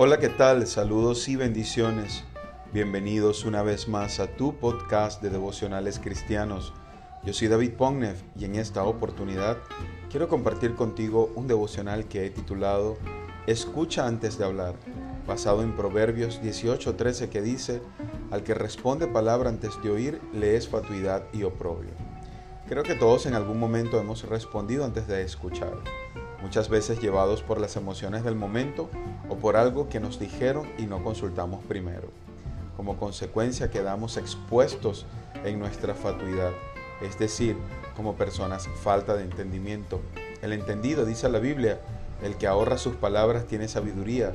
Hola, ¿qué tal? Saludos y bendiciones. Bienvenidos una vez más a tu podcast de devocionales cristianos. Yo soy David Pognev y en esta oportunidad quiero compartir contigo un devocional que he titulado Escucha antes de hablar, basado en Proverbios 18:13 que dice, Al que responde palabra antes de oír, le es fatuidad y oprobio. Creo que todos en algún momento hemos respondido antes de escuchar muchas veces llevados por las emociones del momento o por algo que nos dijeron y no consultamos primero. Como consecuencia quedamos expuestos en nuestra fatuidad, es decir, como personas falta de entendimiento. El entendido, dice la Biblia, el que ahorra sus palabras tiene sabiduría.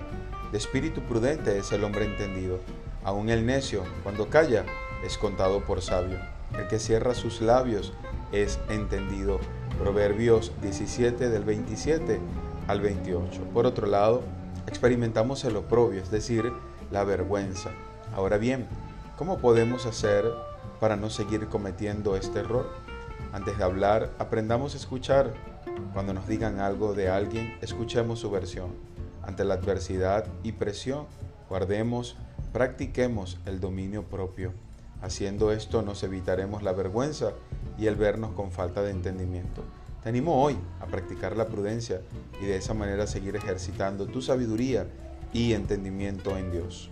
De espíritu prudente es el hombre entendido. Aun el necio, cuando calla, es contado por sabio. El que cierra sus labios es entendido. Proverbios 17 del 27 al 28. Por otro lado, experimentamos el oprobio, es decir, la vergüenza. Ahora bien, ¿cómo podemos hacer para no seguir cometiendo este error? Antes de hablar, aprendamos a escuchar. Cuando nos digan algo de alguien, escuchemos su versión. Ante la adversidad y presión, guardemos, practiquemos el dominio propio. Haciendo esto nos evitaremos la vergüenza y el vernos con falta de entendimiento. Te animo hoy a practicar la prudencia y de esa manera seguir ejercitando tu sabiduría y entendimiento en Dios.